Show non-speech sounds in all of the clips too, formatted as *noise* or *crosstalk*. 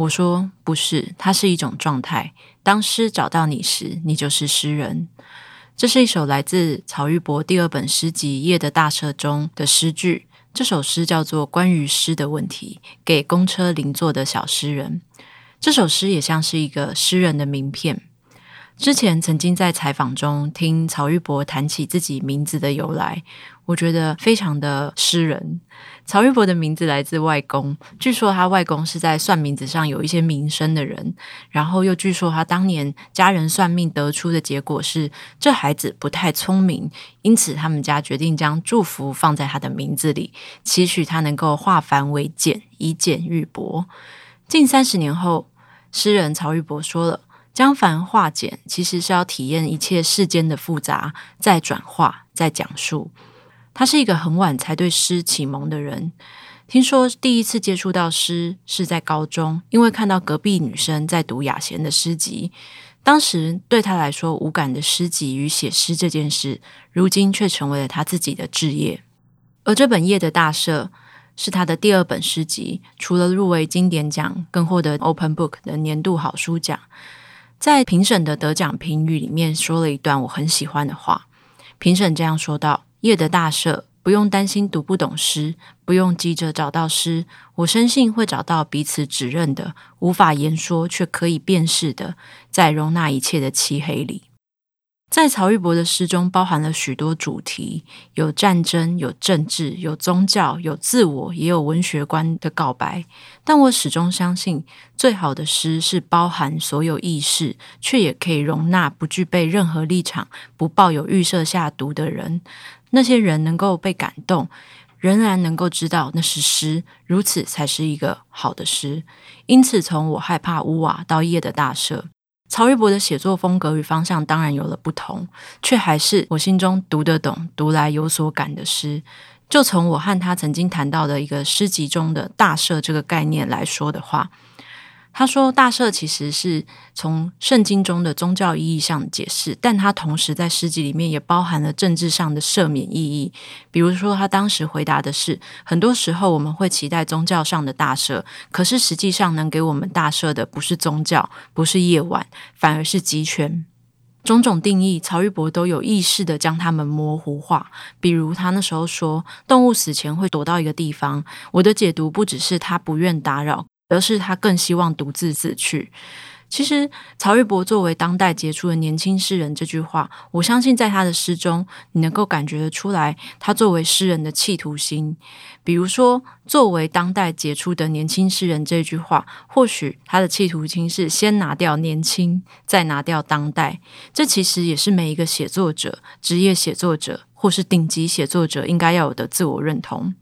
我说不是，它是一种状态。当诗找到你时，你就是诗人。这是一首来自曹玉博第二本诗集《夜的大赦》中的诗句。这首诗叫做《关于诗的问题》，给公车邻座的小诗人。这首诗也像是一个诗人的名片。之前曾经在采访中听曹玉博谈起自己名字的由来，我觉得非常的诗人。曹玉博的名字来自外公，据说他外公是在算名字上有一些名声的人，然后又据说他当年家人算命得出的结果是这孩子不太聪明，因此他们家决定将祝福放在他的名字里，期许他能够化繁为简，以简喻博。近三十年后，诗人曹玉博说了。将繁化简，其实是要体验一切世间的复杂，再转化，再讲述。他是一个很晚才对诗启蒙的人。听说第一次接触到诗是在高中，因为看到隔壁女生在读雅贤的诗集。当时对他来说无感的诗集与写诗这件事，如今却成为了他自己的志业。而这本《夜的大赦》是他的第二本诗集，除了入围经典奖，更获得 Open Book 的年度好书奖。在评审的得奖评语里面说了一段我很喜欢的话。评审这样说道：“夜的大赦，不用担心读不懂诗，不用急着找到诗，我深信会找到彼此指认的、无法言说却可以辨识的，在容纳一切的漆黑里。”在曹玉博的诗中，包含了许多主题，有战争，有政治，有宗教，有自我，也有文学观的告白。但我始终相信，最好的诗是包含所有意识，却也可以容纳不具备任何立场、不抱有预设下读的人。那些人能够被感动，仍然能够知道那是诗，如此才是一个好的诗。因此，从我害怕屋瓦到夜的大赦。曹玉博的写作风格与方向当然有了不同，却还是我心中读得懂、读来有所感的诗。就从我和他曾经谈到的一个诗集中的“大赦”这个概念来说的话。他说：“大赦其实是从圣经中的宗教意义上解释，但他同时在诗集里面也包含了政治上的赦免意义。比如说，他当时回答的是：很多时候我们会期待宗教上的大赦，可是实际上能给我们大赦的不是宗教，不是夜晚，反而是极权。种种定义，曹玉博都有意识地将它们模糊化。比如他那时候说，动物死前会躲到一个地方，我的解读不只是他不愿打扰。”而是他更希望独自死去。其实，曹玉博作为当代杰出的年轻诗人，这句话，我相信在他的诗中，你能够感觉得出来，他作为诗人的企图心。比如说，作为当代杰出的年轻诗人这句话，或许他的企图心是先拿掉年轻，再拿掉当代。这其实也是每一个写作者、职业写作者或是顶级写作者应该要有的自我认同。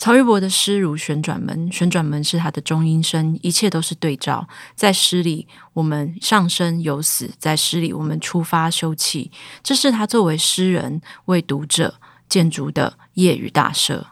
曹玉博的诗如旋转门，旋转门是他的中音声，一切都是对照。在诗里，我们上升有死；在诗里，我们出发休憩。这是他作为诗人为读者建筑的夜与大赦。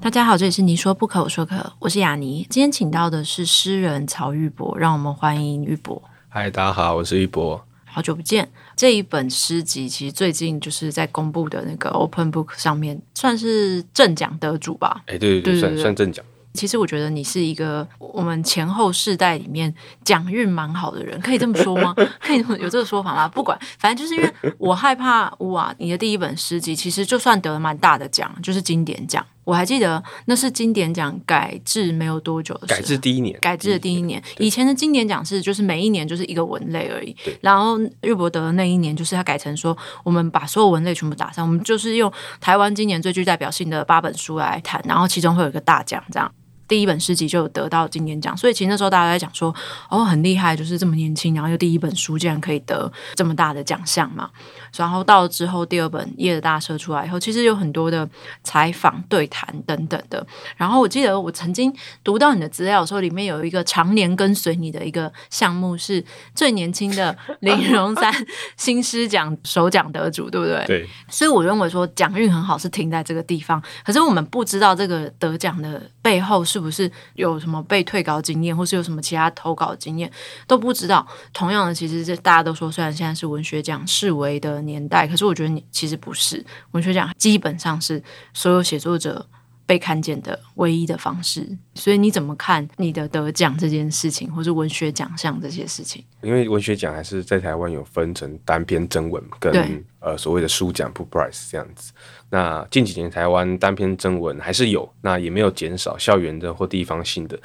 大家好，这里是你说不可，我说可，我是雅尼。今天请到的是诗人曹玉博，让我们欢迎玉博。嗨，大家好，我是一博。好久不见。这一本诗集其实最近就是在公布的那个 Open Book 上面，算是正奖得主吧？哎，对对对，对对对，算算正奖。其实我觉得你是一个我们前后世代里面奖运蛮好的人，可以这么说吗？*laughs* 可以有这个说法吗？不管，反正就是因为我害怕哇，你的第一本诗集其实就算得了蛮大的奖，就是经典奖。我还记得那是经典奖改制没有多久的时候，改制第一年，改制的第一年。以前的经典奖是就是每一年就是一个文类而已。然后日博德的那一年，就是他改成说，我们把所有文类全部打上，我们就是用台湾今年最具代表性的八本书来谈，然后其中会有一个大奖这样。第一本诗集就有得到金典奖，所以其实那时候大家在讲说，哦，很厉害，就是这么年轻，然后又第一本书竟然可以得这么大的奖项嘛。然后到了之后，第二本《夜的大车》出来以后，其实有很多的采访、对谈等等的。然后我记得我曾经读到你的资料的时候，里面有一个常年跟随你的一个项目，是最年轻的林荣三新诗奖首奖得主，对不对？对。所以我认为说奖运很好是停在这个地方，可是我们不知道这个得奖的背后是不是有什么被退稿经验，或是有什么其他投稿经验都不知道。同样的，其实这大家都说，虽然现在是文学奖视为的年代，可是我觉得你其实不是文学奖，基本上是所有写作者被看见的唯一的方式。所以你怎么看你的得奖这件事情，或是文学奖项这些事情？因为文学奖还是在台湾有分成单篇征文跟呃所谓的书奖 （book prize） 这样子。那近几年台湾单篇征文还是有，那也没有减少，校园的或地方性的。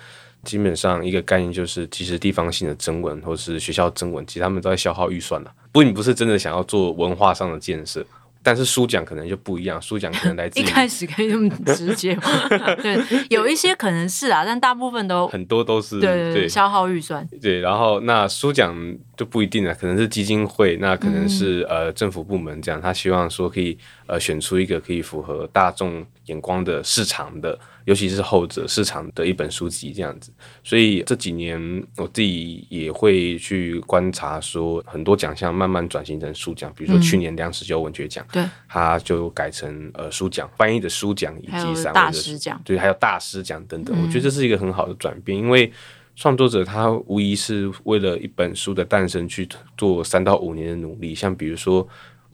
基本上一个概念就是，其实地方性的征文或是学校征文，其实他们都在消耗预算了。不，你不是真的想要做文化上的建设。但是书奖可能就不一样，书奖可能来自 *laughs* 一开始可以那么直接吗？*laughs* 对，有一些可能是啊，但大部分都很多都是对，对，对消耗预算。对，然后那书奖就不一定了，可能是基金会，那可能是、嗯、呃政府部门这样，他希望说可以呃选出一个可以符合大众眼光的市场的。尤其是后者市场的一本书籍这样子，所以这几年我自己也会去观察，说很多奖项慢慢转型成书奖，比如说去年梁实秋文学奖，对、嗯，它就改成呃书奖，翻译的书奖以及散文的奖，对，还有大师奖等等。我觉得这是一个很好的转变，因为创作者他无疑是为了一本书的诞生去做三到五年的努力，像比如说。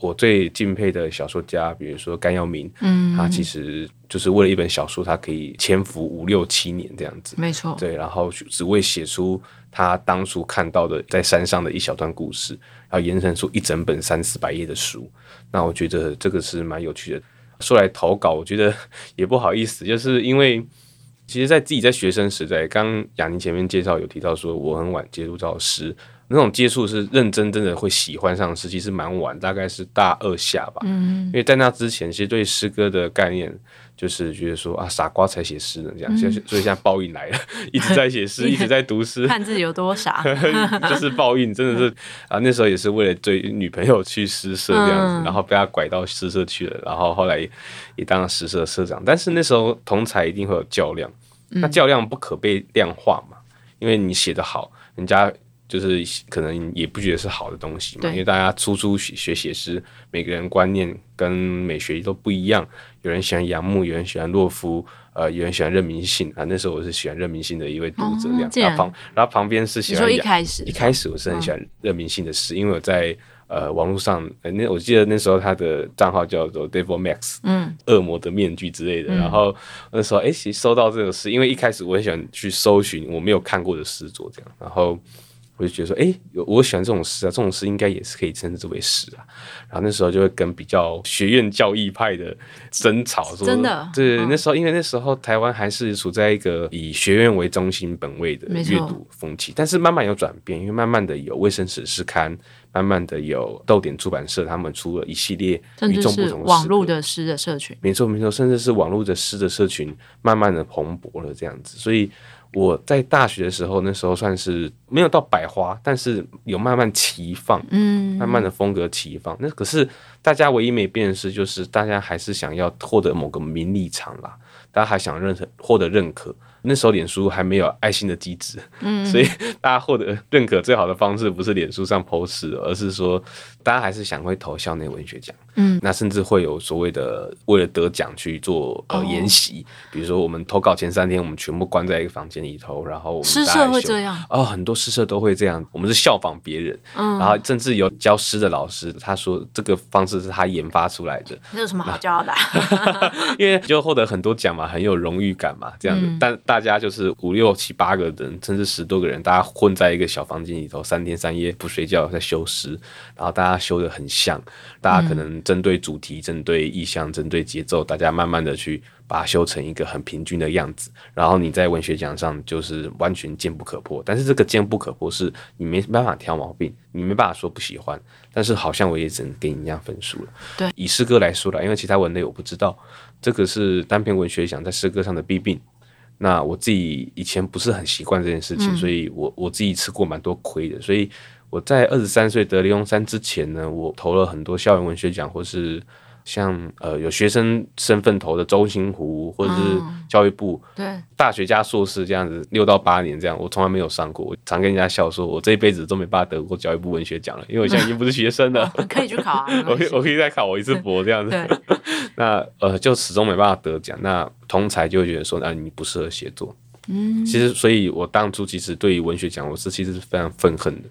我最敬佩的小说家，比如说甘耀明，嗯，他其实就是为了一本小说，他可以潜伏五六七年这样子，没错，对，然后只为写出他当初看到的在山上的一小段故事，然后延伸出一整本三四百页的书。那我觉得这个是蛮有趣的。说来投稿，我觉得也不好意思，就是因为其实，在自己在学生时代，刚雅宁前面介绍有提到说，我很晚接触到诗。那种接触是认真，真的会喜欢上诗，其实蛮晚，大概是大二下吧。嗯，因为在那之前，其实对诗歌的概念就是觉得说啊，傻瓜才写诗呢，这样。嗯、所以现在报应来了，*laughs* 一直在写诗，一直在读诗，看自己有多傻，*laughs* 就是报应，真的是啊。那时候也是为了追女朋友去诗社这样子，嗯、然后被他拐到诗社去了，然后后来也当了诗社社长。但是那时候同才一定会有较量，那较量不可被量化嘛，因为你写得好，人家。就是可能也不觉得是好的东西嘛，因为大家初初学学写诗，每个人观念跟美学都不一样。有人喜欢杨牧，有人喜欢洛夫，呃，有人喜欢任明信啊。那时候我是喜欢任明信的一位读者，这样。哦、然后旁然后旁边是喜欢一开始一开始我是很喜欢任明信的诗，哦、因为我在呃网络上，那我记得那时候他的账号叫做 Devil Max，嗯，恶魔的面具之类的。嗯、然后那时候哎，其实收到这个诗，因为一开始我很喜欢去搜寻我没有看过的诗作，这样，然后。我就觉得说，哎，我喜欢这种诗啊，这种诗应该也是可以称之为诗啊。然后那时候就会跟比较学院教义派的争吵，说真的，对，那时候因为那时候台湾还是处在一个以学院为中心本位的阅读风气，但是慢慢有转变，因为慢慢的有卫生史诗刊，慢慢的有豆点出版社他们出了一系列与众不同的网络的诗的社群，没错没错，甚至是网络的诗的社群慢慢的蓬勃了这样子，所以。我在大学的时候，那时候算是没有到百花，但是有慢慢齐放，嗯，慢慢的风格齐放。那可是大家唯一没变的是，就是大家还是想要获得某个名利场啦，大家还想认可获得认可。那时候脸书还没有爱心的机制，嗯，所以大家获得认可最好的方式不是脸书上 post，而是说大家还是想会投校内文学奖，嗯，那甚至会有所谓的为了得奖去做呃研习，哦、比如说我们投稿前三天，我们全部关在一个房间里头，然后我们诗社会这样。哦，很多诗社都会这样，我们是效仿别人，嗯，然后甚至有教诗的老师，他说这个方式是他研发出来的，这有什么好骄傲的？*laughs* 因为就获得很多奖嘛，很有荣誉感嘛，这样子，嗯、但大家就是五六七八个人，甚至十多个人，大家混在一个小房间里头，三天三夜不睡觉在修诗，然后大家修的很像，大家可能针对主题、针对意象、针对节奏，大家慢慢的去把它修成一个很平均的样子，然后你在文学奖上就是完全坚不可破。但是这个坚不可破是你没办法挑毛病，你没办法说不喜欢，但是好像我也只能给你一样分数了。对，以诗歌来说了，因为其他文类我不知道，这个是单篇文学奖在诗歌上的弊病。那我自己以前不是很习惯这件事情，嗯、所以我我自己吃过蛮多亏的。所以我在二十三岁得林荣三之前呢，我投了很多校园文学奖，或是。像呃有学生身份投的周星湖，或者是教育部，对大学加硕士这样子六到八年这样，我从来没有上过。我常跟人家笑说，我这一辈子都没办法得过教育部文学奖了，因为我现在已经不是学生了。*laughs* 可以去考啊，*laughs* 我可以我可以再考我一次博这样子。对，*laughs* 那呃就始终没办法得奖，那同才就会觉得说，那你不适合写作。嗯，其实所以我当初其实对于文学奖，我是其实是非常愤恨的。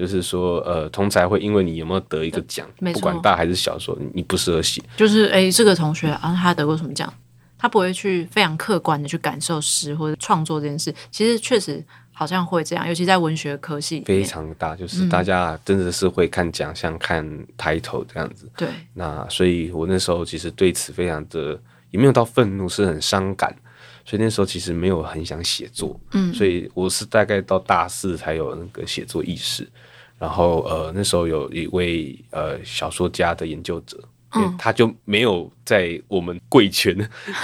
就是说，呃，同才会因为你有没有得一个奖，不管大还是小，说你不适合写。就是，哎、欸，这个同学啊，他得过什么奖？他不会去非常客观的去感受诗或者创作这件事。其实确实好像会这样，尤其在文学科系非常大，就是大家真的是会看奖项、看抬头这样子。对。那所以我那时候其实对此非常的也没有到愤怒，是很伤感。所以那时候其实没有很想写作。嗯。所以我是大概到大四才有那个写作意识。然后呃，那时候有一位呃小说家的研究者，嗯、他就没有在我们贵圈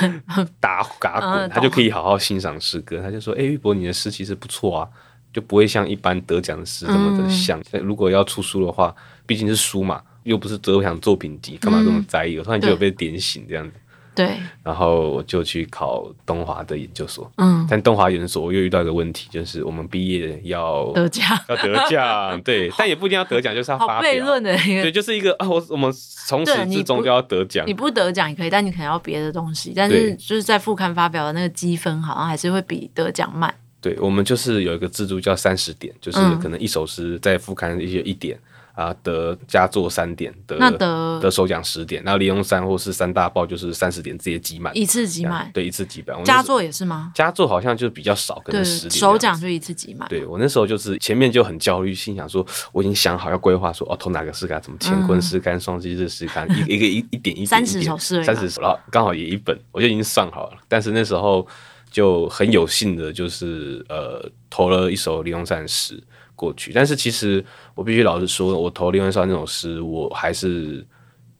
*laughs* 打打滚，他就可以好好欣赏诗歌。他就说：“哎，玉博，你的诗其实不错啊，就不会像一般得奖的诗这么的像。嗯、如果要出书的话，毕竟是书嘛，又不是得奖作品集，干嘛这么在意？”我突然就有被点醒这样子。对，然后我就去考东华的研究所。嗯，但东华研究所我又遇到一个问题，就是我们毕业要 *laughs* 得奖，要得奖。对，*laughs* 但也不一定要得奖，就是要发表。悖论的一个，对，就是一个啊，我我们从始至终都要得奖。你不得奖也可以，但你可能要别的东西。但是就是在副刊发表的那个积分，好像还是会比得奖慢。对，我们就是有一个制度叫三十点，就是可能一首诗在副刊一些一点。啊，得佳作三点，得得得首奖十点，然后林荣三或是三大报就是三十点，直接集满，一次集满，对，一次集满。佳作也是吗？佳作好像就比较少，可能十点。首奖就一次集满。对，我那时候就是前面就很焦虑，心想说我已经想好要规划说哦，投哪个诗刊，什么乾坤诗刊、双季诗刊，一一个一一点一点三十首诗，三十首，然后刚好也一本，我就已经算好了。但是那时候就很有幸的，就是呃，投了一首林荣三的诗。过去，但是其实我必须老实说，我投林荣三那首诗，我还是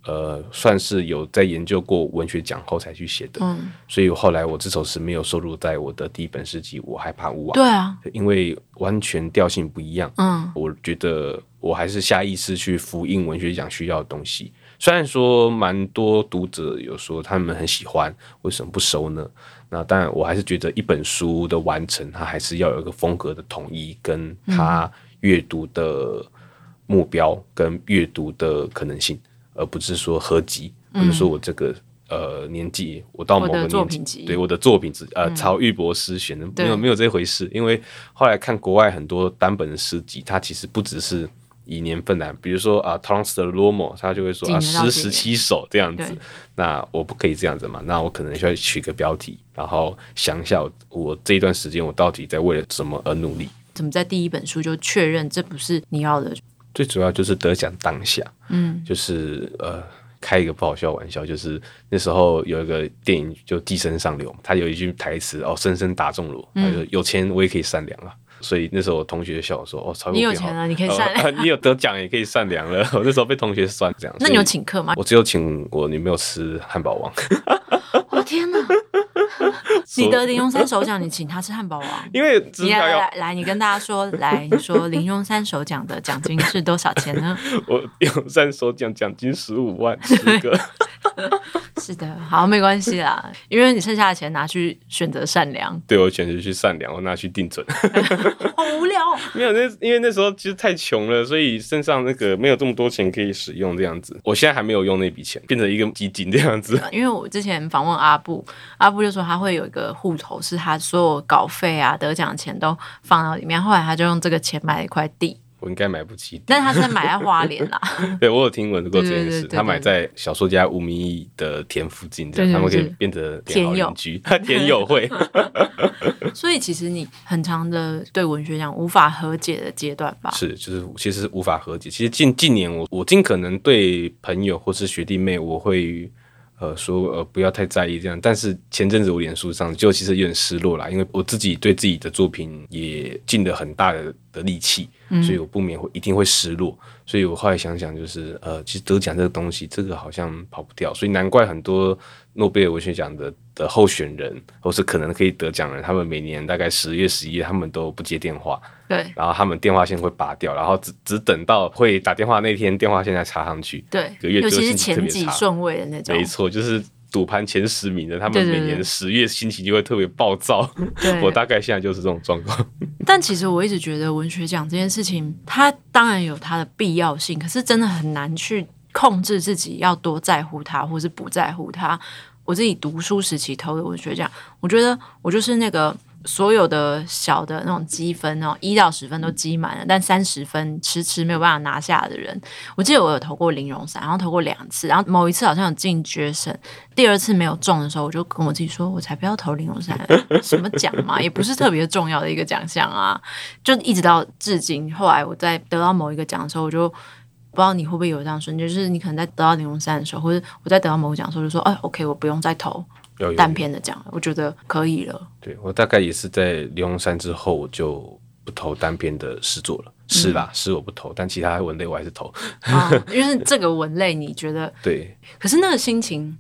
呃算是有在研究过文学奖后才去写的。嗯，所以后来我这首诗没有收录在我的第一本诗集《我害怕无望》。对啊，因为完全调性不一样。嗯，我觉得我还是下意识去复印文学奖需要的东西。虽然说蛮多读者有说他们很喜欢，为什么不收呢？那当然，我还是觉得一本书的完成，它还是要有一个风格的统一，跟它阅读的目标跟阅读的可能性，嗯、而不是说合集，或者说我这个呃年纪，我到某个年纪，对我的作品只呃曹玉博诗选的没有没有这回事，因为后来看国外很多单本的诗集，它其实不只是。以年份来，比如说啊，Thomas 的 Lomo，他就会说啊，诗十七首这样子。那我不可以这样子嘛？那我可能需要取个标题，然后想一下我这一段时间我到底在为了什么而努力。怎么在第一本书就确认这不是你要的？最主要就是得奖当下，嗯，就是呃，开一个不好笑玩笑，就是那时候有一个电影就《寄生上流》，他有一句台词哦，深深打中了我，他说有钱我也可以善良啊。所以那时候我同学笑我说：“哦，你有钱了，你可以善良，呃，*laughs* 你有得奖也可以善良了。*laughs* ”我那时候被同学酸这样。那你有请客吗？我只有请我女朋友吃汉堡王。我的天哪！*laughs* 你得林庸三首奖，你请他吃汉堡王？*laughs* 因为你来来来，你跟大家说，来你说林庸三首奖的奖金是多少钱呢？*laughs* 我林荣三首奖奖金十五万，十个。是的，好，没关系啦，因为你剩下的钱拿去选择善良。对，我选择去善良，我拿去定存。好无聊。没有，那因为那时候其实太穷了，所以身上那个没有这么多钱可以使用，这样子。我现在还没有用那笔钱，变成一个基金这样子。因为我之前访问阿布，阿布就说他会有一个户头，是他所有稿费啊、得奖钱都放到里面，后来他就用这个钱买了一块地。我应该买不起，但是他是在买在花莲啦。*laughs* 对，我有听闻过这件事，他买在小说家吴明益的田附近，这样他们可以变得田友居，田友 *laughs* 会。*laughs* 所以其实你很长的对文学奖无法和解的阶段吧？是，就是其实是无法和解。其实近近年我我尽可能对朋友或是学弟妹我会。呃，说呃不要太在意这样，但是前阵子我脸书上就其实有点失落啦，因为我自己对自己的作品也尽了很大的的利器，所以我不免会一定会失落。所以我后来想想，就是呃，其实得奖这个东西，这个好像跑不掉，所以难怪很多诺贝尔文学奖的的候选人，或是可能可以得奖的人，他们每年大概十月、十一月，他们都不接电话，对，然后他们电话线会拔掉，然后只只等到会打电话那天，电话线再插上去，对，尤其是前几顺位的那种，没错，就是。赌盘前十名的，他们每年十月心情就会特别暴躁。对，*laughs* 我大概现在就是这种状况。*laughs* 但其实我一直觉得文学奖这件事情，它当然有它的必要性，可是真的很难去控制自己要多在乎它，或是不在乎它。我自己读书时期投的文学奖，我觉得我就是那个。所有的小的那种积分哦，一到十分都积满了，但三十分迟迟没有办法拿下的人，我记得我有投过林荣三，然后投过两次，然后某一次好像有进决胜，第二次没有中的时候，我就跟我自己说，我才不要投林荣三，*laughs* 什么奖嘛，也不是特别重要的一个奖项啊，就一直到至今，后来我在得到某一个奖的时候，我就不知道你会不会有这样瞬间，就是你可能在得到林荣三的时候，或者我在得到某个奖的时候，就说，哎，OK，我不用再投。有单篇的奖，我觉得可以了。对，我大概也是在林荣三之后，我就不投单篇的诗作了。是啦，诗、嗯、我不投，但其他文类我还是投。啊、因为这个文类，你觉得 *laughs* 对？可是那个心情，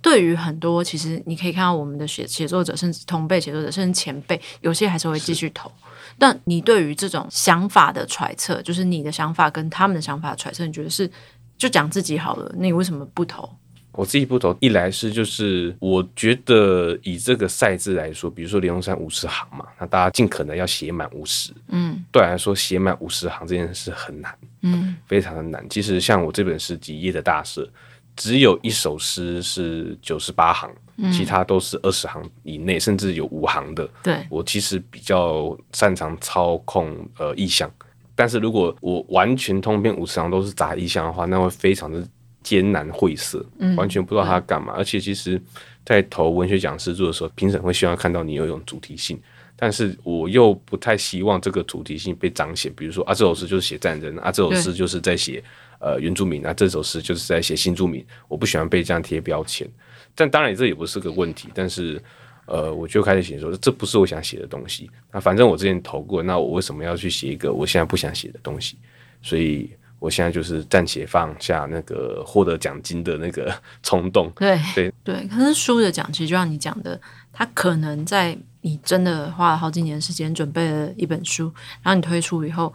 对于很多其实你可以看到我们的写写作者，甚至同辈写作者，甚至前辈，有些还是会继续投。但你对于这种想法的揣测，就是你的想法跟他们的想法的揣测，你觉得是就讲自己好了？那你为什么不投？我自己不投，一来是就是我觉得以这个赛制来说，比如说林荣三五十行嘛，那大家尽可能要写满五十，嗯，对我来说写满五十行这件事很难，嗯，非常的难。其实像我这本诗集《夜的大赦》，只有一首诗是九十八行，嗯，其他都是二十行以内，甚至有五行的。对，我其实比较擅长操控呃意象，但是如果我完全通篇五十行都是杂意象的话，那会非常的。艰难晦涩，完全不知道他干嘛。嗯、而且，其实，在投文学奖诗作的时候，评审会希望看到你有一种主题性，但是我又不太希望这个主题性被彰显。比如说，啊，这首诗就是写战争，啊，这首诗就是在写呃原住民，啊，这首诗就是在写新住民。我不喜欢被这样贴标签。但当然，这也不是个问题。但是，呃，我就开始写说，这不是我想写的东西。那反正我之前投过，那我为什么要去写一个我现在不想写的东西？所以。我现在就是暂且放下那个获得奖金的那个 *laughs* 冲动。对对对，可是输的奖其实就像你讲的，他可能在你真的花了好几年时间准备了一本书，然后你推出以后，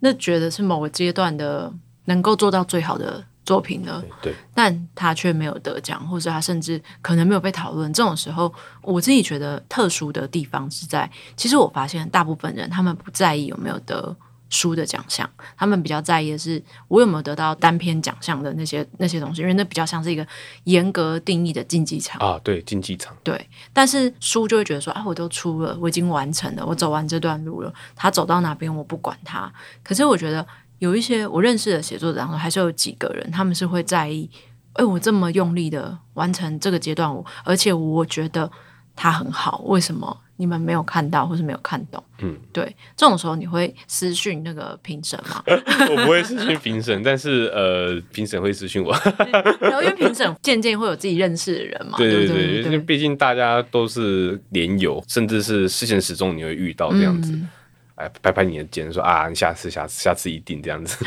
那觉得是某个阶段的能够做到最好的作品了。对，但他却没有得奖，或者他甚至可能没有被讨论。这种时候，我自己觉得特殊的地方是在，其实我发现大部分人他们不在意有没有得。书的奖项，他们比较在意的是我有没有得到单篇奖项的那些那些东西，因为那比较像是一个严格定义的竞技场啊，对，竞技场，对。但是书就会觉得说啊，我都出了，我已经完成了，我走完这段路了，他走到哪边我不管他。可是我觉得有一些我认识的写作者当中，还是有几个人，他们是会在意，哎，我这么用力的完成这个阶段，我而且我觉得他很好，为什么？你们没有看到，或是没有看懂，嗯，对，这种时候你会私讯那个评审吗？*laughs* 我不会私讯评审，但是呃，评审会私讯我。然后因为评审渐渐会有自己认识的人嘛，对对对，因为毕竟大家都是连友，甚至是事前始终你会遇到这样子。嗯哎，拍拍你的肩，说啊，你下次、下次、下次一定这样子。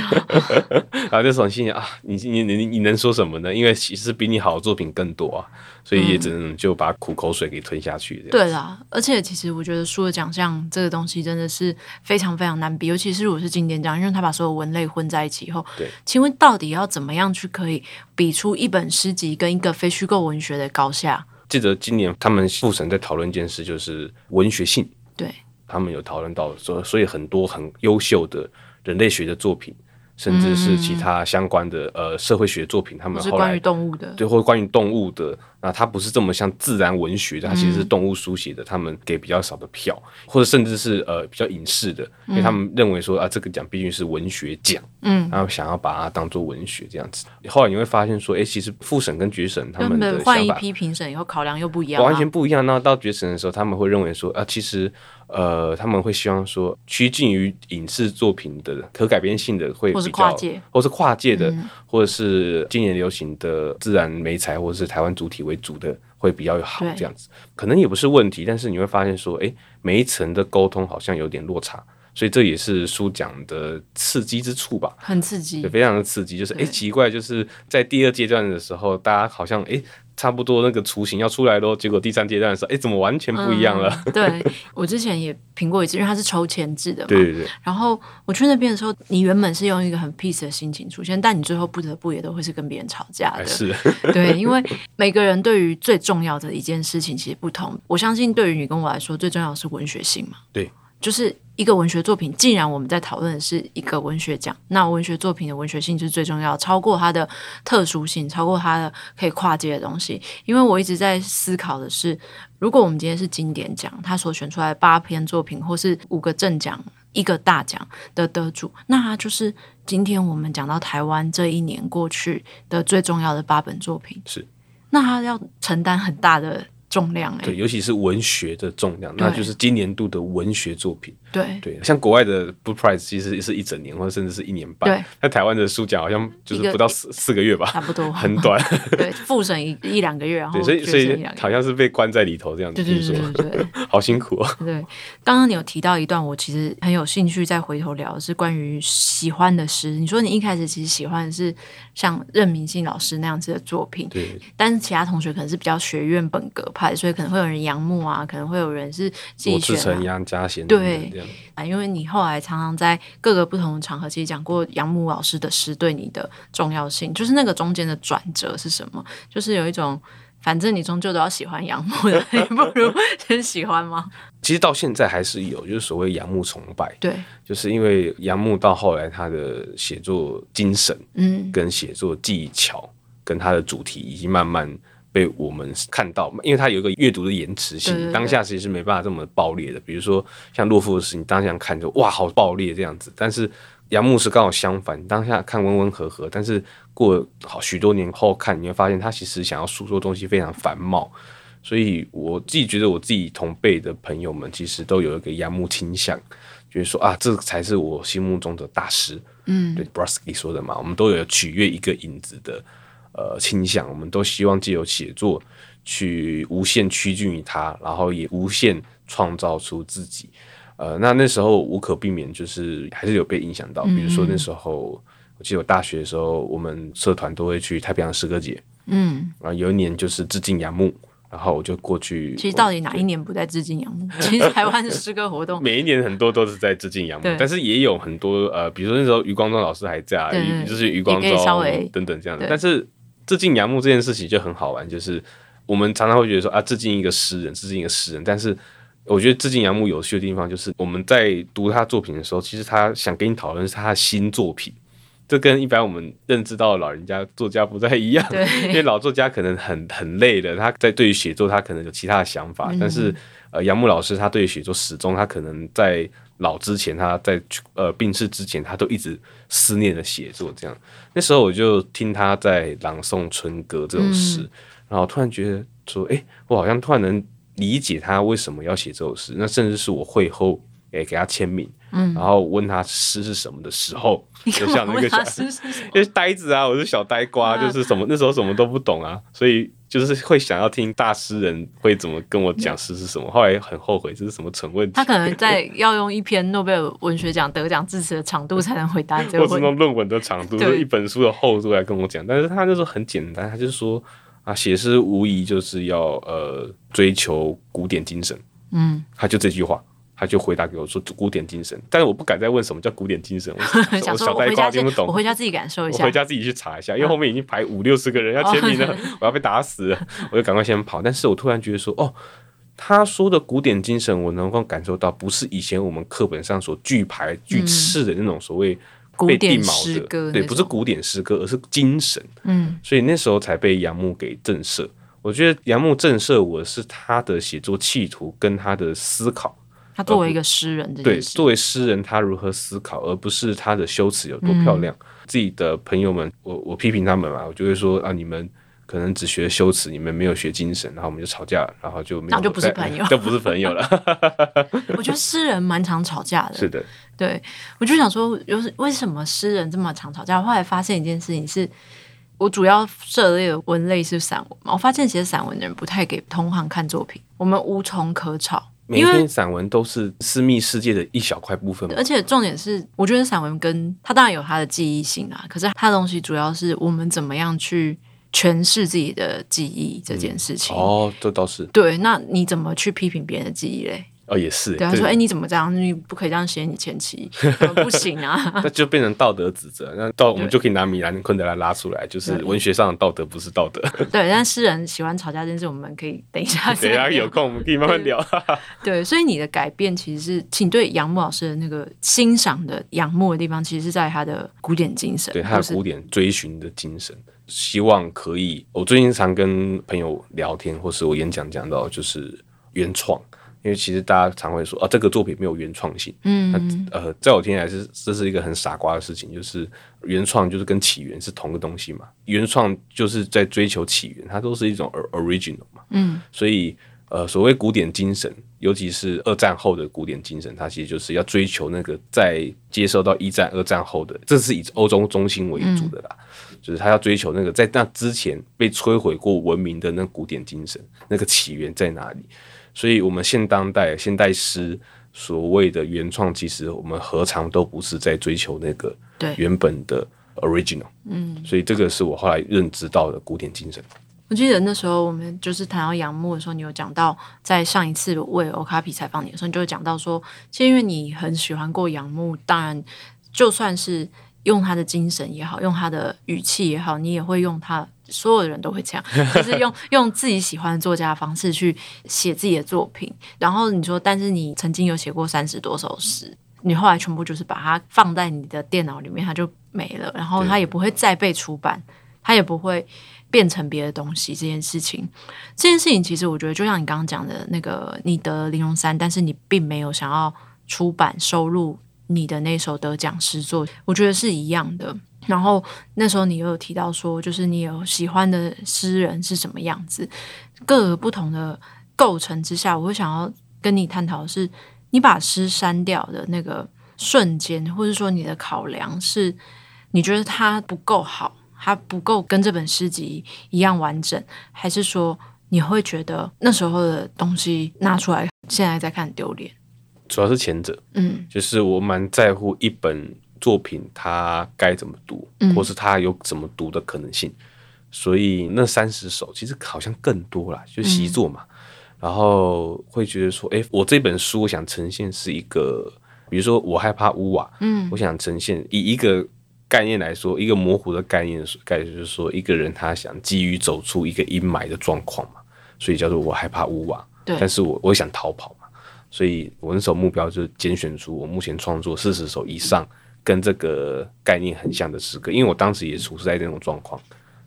*laughs* 然后这时候心想啊，你你你你能说什么呢？因为其实比你好的作品更多啊，所以也只能就把苦口水给吞下去。对啦，而且其实我觉得书的奖项这个东西真的是非常非常难比，尤其是如果是经典奖，因为他把所有文类混在一起以后。对，请问到底要怎么样去可以比出一本诗集跟一个非虚构文学的高下？记得今年他们复审在讨论一件事，就是文学性。对。他们有讨论到说，所以很多很优秀的人类学的作品，甚至是其他相关的呃社会学作品，他们后来关于动物的，对，或关于动物的。那它不是这么像自然文学的，它其实是动物书写的。他们给比较少的票，或者甚至是呃比较影视的，因为他们认为说啊，这个奖毕竟是文学奖，嗯，然后想要把它当做文学这样子。后来你会发现说，哎，其实复审跟决审他们的换一批评审以后考量又不一样，完全不一样。那到决审的时候，他们会认为说啊，其实呃他们会希望说趋近于影视作品的可改编性的会比较，或是跨界，或是跨界的，或者是今年流行的自然美材，或者是台湾主体。为主的会比较好，这样子可能也不是问题，但是你会发现说，诶，每一层的沟通好像有点落差，所以这也是书讲的刺激之处吧，很刺激，对，非常的刺激。就是哎，奇怪，就是在第二阶段的时候，大家好像哎。差不多那个雏形要出来咯，结果第三阶段的时候，哎，怎么完全不一样了？嗯、对我之前也评过一次，因为它是抽签制的嘛。对对对。然后我去那边的时候，你原本是用一个很 peace 的心情出现，但你最后不得不也都会是跟别人吵架的。是。对，因为每个人对于最重要的一件事情其实不同。我相信对于你跟我来说，最重要的是文学性嘛。对。就是一个文学作品，既然我们在讨论的是一个文学奖，那文学作品的文学性是最重要，超过它的特殊性，超过它的可以跨界的东西。因为我一直在思考的是，如果我们今天是经典奖，他所选出来八篇作品，或是五个正奖、一个大奖的得主，那他就是今天我们讲到台湾这一年过去的最重要的八本作品。是，那他要承担很大的。重量哎、欸，对，尤其是文学的重量，那就是今年度的文学作品。对对，像国外的 Book Prize 其实是一整年，或者甚至是一年半。对，那台湾的书奖好像就是不到四四个月吧，差不多，很短。*laughs* 对，复审一一两个月，然后，所以所以好像是被关在里头这样子。对对对对对，*laughs* 好辛苦啊。对，刚刚你有提到一段，我其实很有兴趣再回头聊是关于喜欢的诗。你说你一开始其实喜欢的是像任明信老师那样子的作品，对，但是其他同学可能是比较学院本格派，所以可能会有人。仰慕啊，可能会有人是自己选、啊、杨家贤对啊，因为你后来常常在各个不同的场合，其实讲过杨牧老师的诗对你的重要性，就是那个中间的转折是什么？就是有一种，反正你终究都要喜欢杨牧的，*laughs* 你不如先喜欢吗？*laughs* 其实到现在还是有，就是所谓杨牧崇拜，对，就是因为杨牧到后来他的写作精神，嗯，跟写作技巧，跟他的主题已经慢慢。被我们看到，因为它有一个阅读的延迟性，当下其实是没办法这么爆裂的。比如说像洛夫的诗，你当下看就哇，好爆裂这样子。但是杨牧是刚好相反，当下看温温和和，但是过好许多年后看，你会发现他其实想要诉说的东西非常繁茂。所以我自己觉得，我自己同辈的朋友们其实都有一个杨牧倾向，就是说啊，这才是我心目中的大师。嗯，对，Brodsky 说的嘛，我们都有取悦一个影子的。呃，倾向我们都希望借由写作去无限趋近于他，然后也无限创造出自己。呃，那那时候无可避免，就是还是有被影响到。比如说那时候，我记得我大学的时候，我们社团都会去太平洋诗歌节。嗯，然后有一年就是致敬杨牧，然后我就过去。其实到底哪一年不在致敬杨牧？*laughs* 其实台湾的诗歌活动每一年很多都是在致敬杨牧，但是也有很多呃，比如说那时候余光中老师还在，就是余光中等等这样的，但是。致敬杨牧这件事情就很好玩，就是我们常常会觉得说啊，致敬一个诗人，致敬一个诗人。但是我觉得致敬杨牧有趣的地方，就是我们在读他作品的时候，其实他想跟你讨论是他的新作品。这跟一般我们认知到的老人家作家不太一样，对，因为老作家可能很很累的，他在对于写作他可能有其他的想法，嗯、但是呃，杨牧老师他对于写作始终他可能在。老之前，他在呃病逝之前，他都一直思念的写作。这样，那时候我就听他在朗诵《春歌》这首诗，嗯、然后突然觉得说，哎、欸，我好像突然能理解他为什么要写这首诗。那甚至是我会后，哎、欸，给他签名，嗯，然后问他诗是什么的时候，*laughs* 就像那个小，*laughs* 因为呆子啊，我是小呆瓜，就是什么那时候什么都不懂啊，所以。就是会想要听大诗人会怎么跟我讲诗是什么，后来很后悔这是什么蠢问题。他可能在要用一篇诺贝尔文学奖得奖致辞的长度才能回答这个问题，*laughs* 或是论文的长度，就一本书的厚度来跟我讲。但是他就说很简单，他就是说啊，写诗无疑就是要呃追求古典精神，嗯，他就这句话。他就回答给我说：“古典精神。”但是我不敢再问什么叫古典精神，我 *laughs* 小呆瓜听不懂。我回家自己感受一下，我回家自己去查一下，因为后面已经排五六十个人要签名了，*laughs* 我要被打死了，我就赶快先跑。但是我突然觉得说：“哦，他说的古典精神，我能够感受到，不是以前我们课本上所拒排拒斥的那种所谓被定锚的，对，不是古典诗歌，而是精神。嗯，所以那时候才被杨牧给震慑。我觉得杨牧震慑我是他的写作企图跟他的思考。”他作为一个诗人，对，作为诗人，他如何思考，而不是他的修辞有多漂亮。嗯、自己的朋友们，我我批评他们嘛，我就会说啊，你们可能只学修辞，你们没有学精神，然后我们就吵架，然后就没有，那就不是朋友，*laughs* 就不是朋友了。*laughs* 我觉得诗人蛮常吵架的，*laughs* 是的，对，我就想说，就是为什么诗人这么常吵架？后来发现一件事情是，我主要涉猎的文类是散文嘛，我发现其实散文的人不太给同行看作品，我们无从可吵。每篇散文都是私密世界的一小块部分。而且重点是，我觉得散文跟它当然有它的记忆性啊，可是它的东西主要是我们怎么样去诠释自己的记忆这件事情。嗯、哦，这倒是。对，那你怎么去批评别人的记忆嘞？哦，也是。对他说：“哎，你怎么这样？你不可以这样写你前妻，*laughs* 不行啊！” *laughs* 那就变成道德指责。那到我们就可以拿米兰昆德拉拉出来，就是文学上的道德不是道德。*laughs* 对，但诗人喜欢吵架这件事，我们可以等一下。等一下有空我们可以慢慢聊。对，所以你的改变其实是，请对杨牧老师的那个欣赏的仰慕的地方，其实是在他的古典精神，对他的古典追寻的精神，希望可以。我最近常跟朋友聊天，或是我演讲讲到，就是原创。因为其实大家常会说啊，这个作品没有原创性。嗯，那呃，在我听来是这是一个很傻瓜的事情，就是原创就是跟起源是同个东西嘛。原创就是在追求起源，它都是一种 original 嘛。嗯，所以呃，所谓古典精神，尤其是二战后的古典精神，它其实就是要追求那个在接受到一战、二战后的，这是以欧洲中心为主的啦。嗯，就是他要追求那个在那之前被摧毁过文明的那古典精神，那个起源在哪里？所以，我们现当代现代诗所谓的原创，其实我们何尝都不是在追求那个原本的 original。嗯，所以这个是我后来认知到的古典精神。我记得那时候我们就是谈到杨牧的时候，你有讲到，在上一次为欧卡比采访你的时候，你就会讲到说，其实因为你很喜欢过杨牧，当然就算是用他的精神也好，用他的语气也好，你也会用他。所有的人都会这样，*laughs* 就是用用自己喜欢的作家的方式去写自己的作品。然后你说，但是你曾经有写过三十多首诗，你后来全部就是把它放在你的电脑里面，它就没了。然后它也不会再被出版，它也不会变成别的东西。这件事情，这件事情其实我觉得，就像你刚刚讲的那个，你得玲珑三，但是你并没有想要出版收录你的那首得奖诗作，我觉得是一样的。然后那时候你又有提到说，就是你有喜欢的诗人是什么样子，各个不同的构成之下，我会想要跟你探讨的是，你把诗删掉的那个瞬间，或者说你的考量是，你觉得它不够好，它不够跟这本诗集一样完整，还是说你会觉得那时候的东西拿出来，现在再看丢脸？主要是前者，嗯，就是我蛮在乎一本。作品它该怎么读，或是它有怎么读的可能性，嗯、所以那三十首其实好像更多了，就习作嘛。嗯、然后会觉得说，哎、欸，我这本书我想呈现是一个，比如说我害怕屋瓦，嗯，我想呈现以一个概念来说，一个模糊的概念，概念就是说一个人他想急于走出一个阴霾的状况嘛，所以叫做我害怕屋瓦，对，但是我我想逃跑嘛，所以我那时候目标就是拣选出我目前创作四十首以上。跟这个概念很像的诗歌，因为我当时也处在那种状况，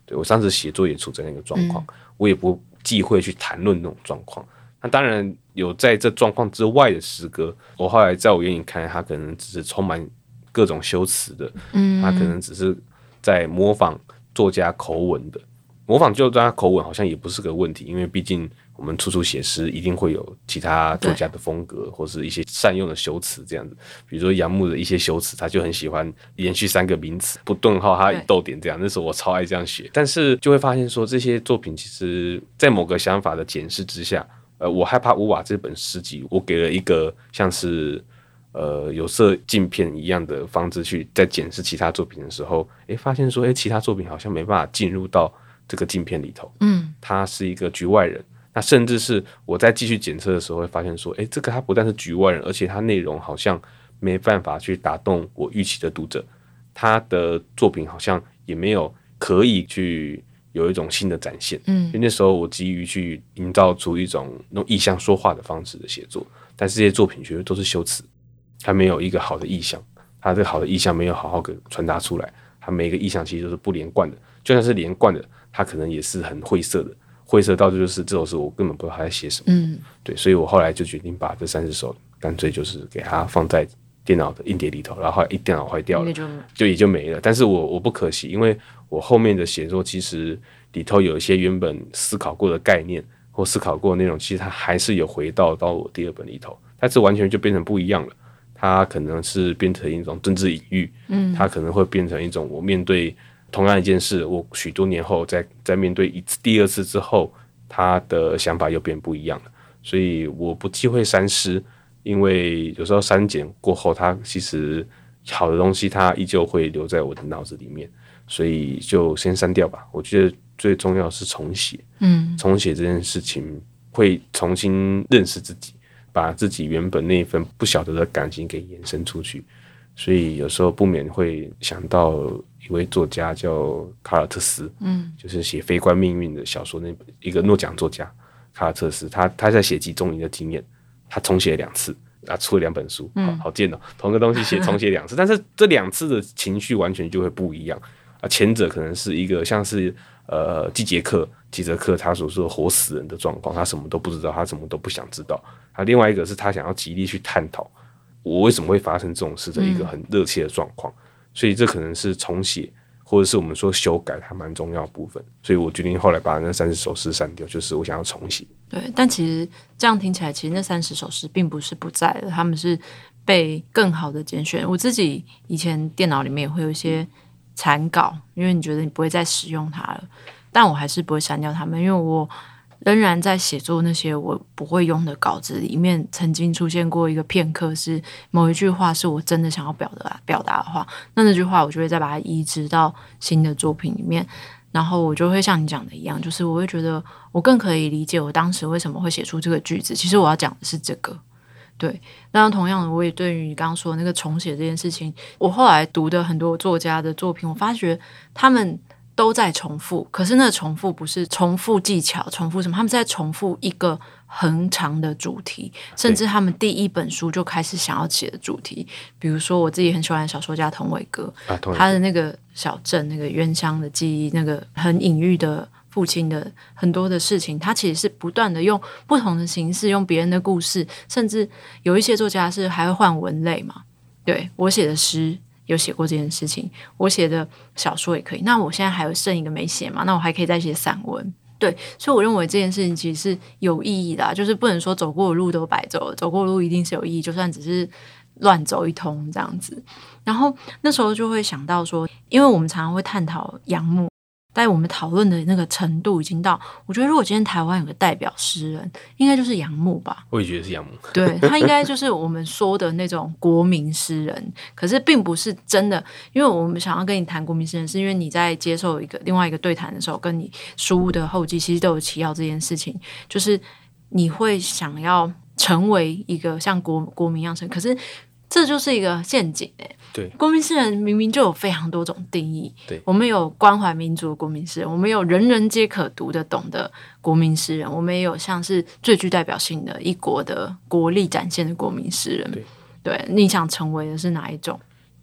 对，我当时写作也处在那个状况，嗯、我也不忌讳去谈论那种状况。那当然有在这状况之外的诗歌，我后来在我眼里看，它可能只是充满各种修辞的，嗯，它可能只是在模仿作家口吻的，模仿作家口吻好像也不是个问题，因为毕竟。我们处处写诗，一定会有其他作家的风格，或是一些善用的修辞这样子。比如说杨牧的一些修辞，他就很喜欢连续三个名词，不顿号，他逗点这样。那时候我超爱这样写，但是就会发现说，这些作品其实，在某个想法的检视之下，呃，我害怕屋瓦这本诗集，我给了一个像是呃有色镜片一样的方式去在检视其他作品的时候，诶，发现说，诶，其他作品好像没办法进入到这个镜片里头。嗯，他是一个局外人。那甚至是我在继续检测的时候，会发现说，诶，这个它不但是局外人，而且它内容好像没办法去打动我预期的读者，他的作品好像也没有可以去有一种新的展现。嗯，因为那时候我急于去营造出一种用意象说话的方式的写作，但是这些作品其实都是修辞，它没有一个好的意象，它这个好的意象没有好好给传达出来，它每一个意象其实都是不连贯的，就算是连贯的，它可能也是很晦涩的。灰色到处就是这首诗，我根本不知道他在写什么。嗯，对，所以我后来就决定把这三十首干脆就是给它放在电脑的硬碟里头，然后一电脑坏掉了，就，就也就没了。但是我我不可惜，因为我后面的写作其实里头有一些原本思考过的概念或思考过的内容，其实它还是有回到到我第二本里头，但是完全就变成不一样了。它可能是变成一种政治隐喻，嗯，它可能会变成一种我面对。同样一件事，我许多年后在在面对一次、第二次之后，他的想法又变不一样了。所以我不忌讳删诗，因为有时候删减过后，它其实好的东西它依旧会留在我的脑子里面，所以就先删掉吧。我觉得最重要是重写，嗯，重写这件事情会重新认识自己，把自己原本那一份不晓得的感情给延伸出去，所以有时候不免会想到一位作家叫卡尔特斯，嗯，就是写《非关命运》的小说那一个诺奖作家。卡尔特斯，他他在写集中营的经验，他重写了两次，啊，出了两本书，好好贱哦，同个东西写重写两次，但是这两次的情绪完全就会不一样啊。前者可能是一个像是呃季杰克，季杰克他所说的活死人的状况，他什么都不知道，他什么都不想知道。啊，另外一个是他想要极力去探讨我为什么会发生这种事的一个很热切的状况，所以这可能是重写。或者是我们说修改还蛮重要部分，所以我决定后来把那三十首诗删掉，就是我想要重写。对，但其实这样听起来，其实那三十首诗并不是不在的，他们是被更好的拣选。我自己以前电脑里面也会有一些残稿，因为你觉得你不会再使用它了，但我还是不会删掉它们，因为我。仍然在写作那些我不会用的稿子里面，曾经出现过一个片刻，是某一句话是我真的想要表达表达的话，那那句话我就会再把它移植到新的作品里面，然后我就会像你讲的一样，就是我会觉得我更可以理解我当时为什么会写出这个句子。其实我要讲的是这个，对。那同样的，我也对于你刚刚说的那个重写这件事情，我后来读的很多作家的作品，我发觉他们。都在重复，可是那重复不是重复技巧，重复什么？他们在重复一个很长的主题，甚至他们第一本书就开始想要写的主题。比如说，我自己很喜欢的小说家童伟哥，啊、他的那个小镇、那个冤乡的记忆，那个很隐喻的父亲的很多的事情，他其实是不断的用不同的形式，用别人的故事，甚至有一些作家是还会换文类嘛。对，我写的诗。有写过这件事情，我写的小说也可以。那我现在还有剩一个没写嘛？那我还可以再写散文。对，所以我认为这件事情其实是有意义的，就是不能说走过的路都白走，走过的路一定是有意义，就算只是乱走一通这样子。然后那时候就会想到说，因为我们常常会探讨杨牧。但我们讨论的那个程度已经到，我觉得如果今天台湾有个代表诗人，应该就是杨牧吧。我也觉得是杨牧，对，他应该就是我们说的那种国民诗人。可是并不是真的，因为我们想要跟你谈国民诗人，是因为你在接受一个另外一个对谈的时候，跟你书的后记其实都有提到这件事情，就是你会想要成为一个像国国民一样成，可是这就是一个陷阱哎、欸。对，国民诗人明明就有非常多种定义。对，我们有关怀民族的国民诗人，我们有人人皆可读得懂的国民诗人，我们也有像是最具代表性的一国的国力展现的国民诗人。对，对，你想成为的是哪一种？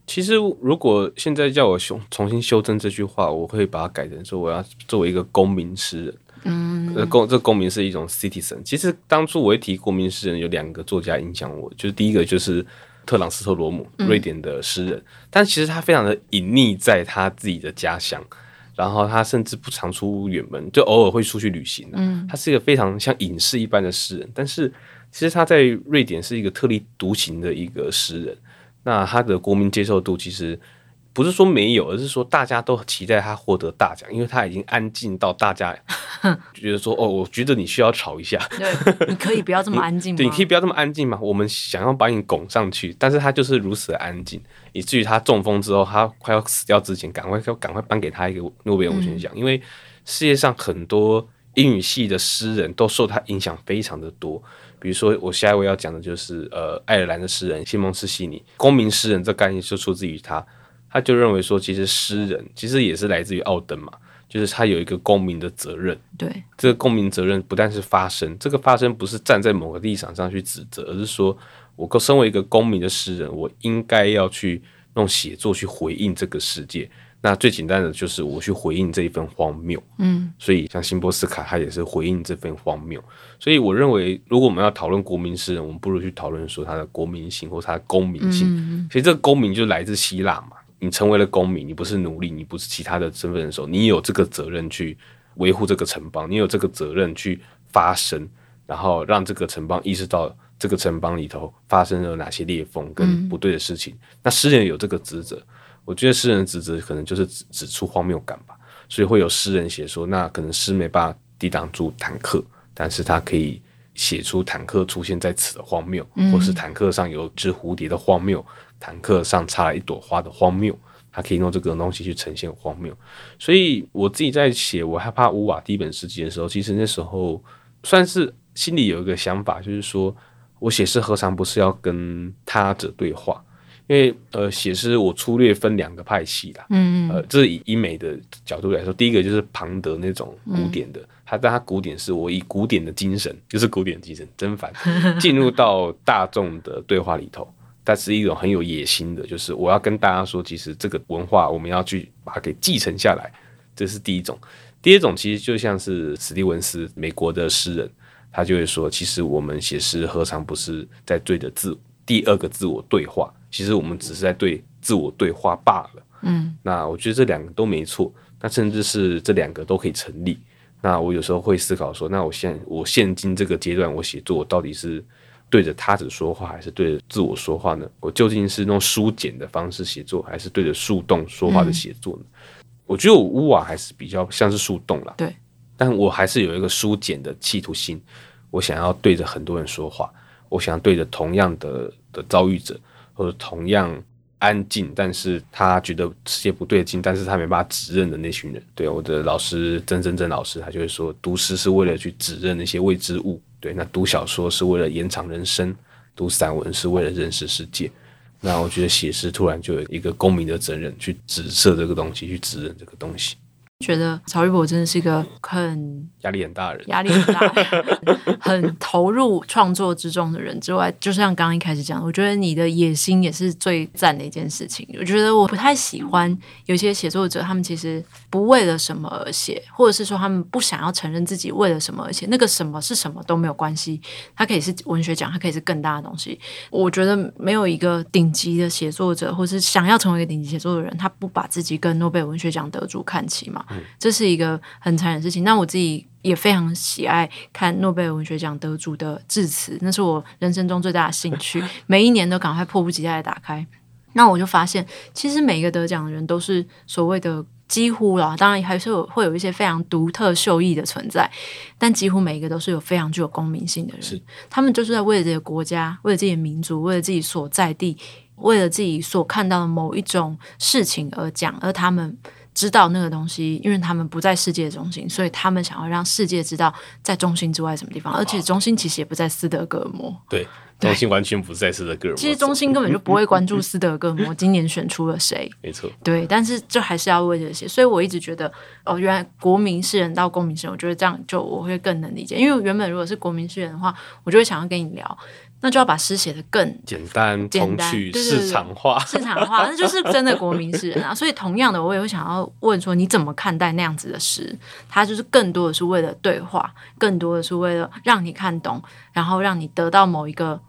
其实，如果现在叫我修重新修正这句话，我会把它改成说，我要作为一个公民诗人。嗯，公这公民是一种 citizen。其实当初我会提国民诗人，有两个作家影响我，就是第一个就是。特朗斯特罗姆，瑞典的诗人，嗯，但其实他非常的隐匿在他自己的家乡，然后他甚至不常出远门，就偶尔会出去旅行。嗯，他是一个非常像隐士一般的诗人，但是其实他在瑞典是一个特立独行的一个诗人。那他的国民接受度其实。不是说没有，而是说大家都期待他获得大奖，因为他已经安静到大家 *laughs* 觉得说哦，我觉得你需要吵一下。对，你可以不要这么安静吗？对，你可以不要这么安静吗？我们想要把你拱上去，但是他就是如此的安静，以至于他中风之后，他快要死掉之前，赶快要赶快颁给他一个诺贝尔文学奖，嗯，因为世界上很多英语系的诗人都受他影响非常的多。比如说，我下一位要讲的就是呃，爱尔兰的诗人西蒙斯西尼，公民诗人这概念就出自于他。他就认为说，其实诗人其实也是来自于奥登嘛，就是他有一个公民的责任。对，这个公民责任不但是发声，这个发声不是站在某个立场上去指责，而是说，我身为一个公民的诗人，我应该要去用写作去回应这个世界。那最简单的就是我去回应这一份荒谬。嗯，所以像辛波斯卡，他也是回应这份荒谬。所以我认为，如果我们要讨论国民诗人，我们不如去讨论说他的国民性或他的公民性。嗯，其实这个公民就来自希腊嘛。你成为了公民，你不是奴隶，你不是其他的身份的时候，你有这个责任去维护这个城邦，你有这个责任去发声，然后让这个城邦意识到这个城邦里头发生了哪些裂缝跟不对的事情。那诗人有这个职责，我觉得诗人职责可能就是指指出荒谬感吧。所以会有诗人写说，那可能诗没办法抵挡住坦克，但是他可以写出坦克出现在此的荒谬，或是坦克上有只蝴蝶的荒谬，坦克上插了一朵花的荒谬，他可以用这个东西去呈现荒谬。所以我自己在写《我害怕乌瓦》第一本诗集的时候，其实那时候算是心里有一个想法，就是说我写诗何尝不是要跟他者对话？因为呃，写诗我粗略分两个派系啦，嗯嗯，呃，这是以英美的角度来说，第一个就是庞德那种古典的，他但他古典是我以古典的精神，就是古典精神真烦，进入到大众的对话里头，但是一种很有野心的，就是我要跟大家说，其实这个文化我们要去把它给继承下来，这是第一种。第二种其实就像是史蒂文斯，美国的诗人，他就会说，其实我们写诗何尝不是在对着自第二个自我对话。其实我们只是在对自我对话罢了。嗯，那我觉得这两个都没错，那甚至是这两个都可以成立。那我有时候会思考说，那我现我现今这个阶段，我写作我到底是对着他者说话，还是对着自我说话呢？我究竟是用书简的方式写作，还是对着树洞说话的写作呢？嗯，我觉得我乌瓦还是比较像是树洞啦。对，但我还是有一个书简的企图心，我想要对着很多人说话，我想要对着同样的的遭遇者。或者同样安静，但是他觉得世界不对劲，但是他没办法指认的那群人。对，我的老师曾曾曾老师，他就会说，读诗是为了去指认那些未知物。对，那读小说是为了延长人生，读散文是为了认识世界。那我觉得写诗突然就有一个公民的责任，去指涉这个东西，去指认这个东西。觉得曹玉博真的是一个很压力很大的人，压力很大很投入创作之中的人之外，就像刚刚一开始讲，我觉得你的野心也是最赞的一件事情。我觉得我不太喜欢有些写作者，他们其实不为了什么而写，或者是说他们不想要承认自己为了什么而写。那个什么是什么都没有关系，它可以是文学奖，它可以是更大的东西。我觉得没有一个顶级的写作者，或是想要成为一个顶级写作的人，他不把自己跟诺贝尔文学奖得主看齐嘛。这是一个很残忍的事情。那我自己也非常喜爱看诺贝尔文学奖得主的致辞，那是我人生中最大的兴趣。*laughs* 每一年都赶快迫不及待的打开。那我就发现，其实每一个得奖的人都是所谓的几乎啦，当然还是有会有一些非常独特秀逸的存在，但几乎每一个都是有非常具有公民性的人。是，他们就是在为了这个国家，为了自己的民族，为了自己所在地，为了自己所看到的某一种事情而讲，而他们。知道那个东西，因为他们不在世界中心，所以他们想要让世界知道在中心之外什么地方。而且中心其实也不在斯德哥尔摩，对，中心完全不在斯德哥尔摩。其实中心根本就不会关注斯德哥尔摩今年选出了谁，*laughs* 没错。对，但是这还是要为这些，所以我一直觉得，哦，原来国民诗人到公民诗人，我觉得这样就我会更能理解。因为原本如果是国民诗人的话，我就会想要跟你聊。那就要把诗写得更简单、简单、市场化、*laughs* 市场化，那就是真的国民诗人啊。*laughs* 所以同样的，我也会想要问说，你怎么看待那样子的诗？它就是更多的是为了对话，更多的是为了让你看懂，然后让你得到某一个。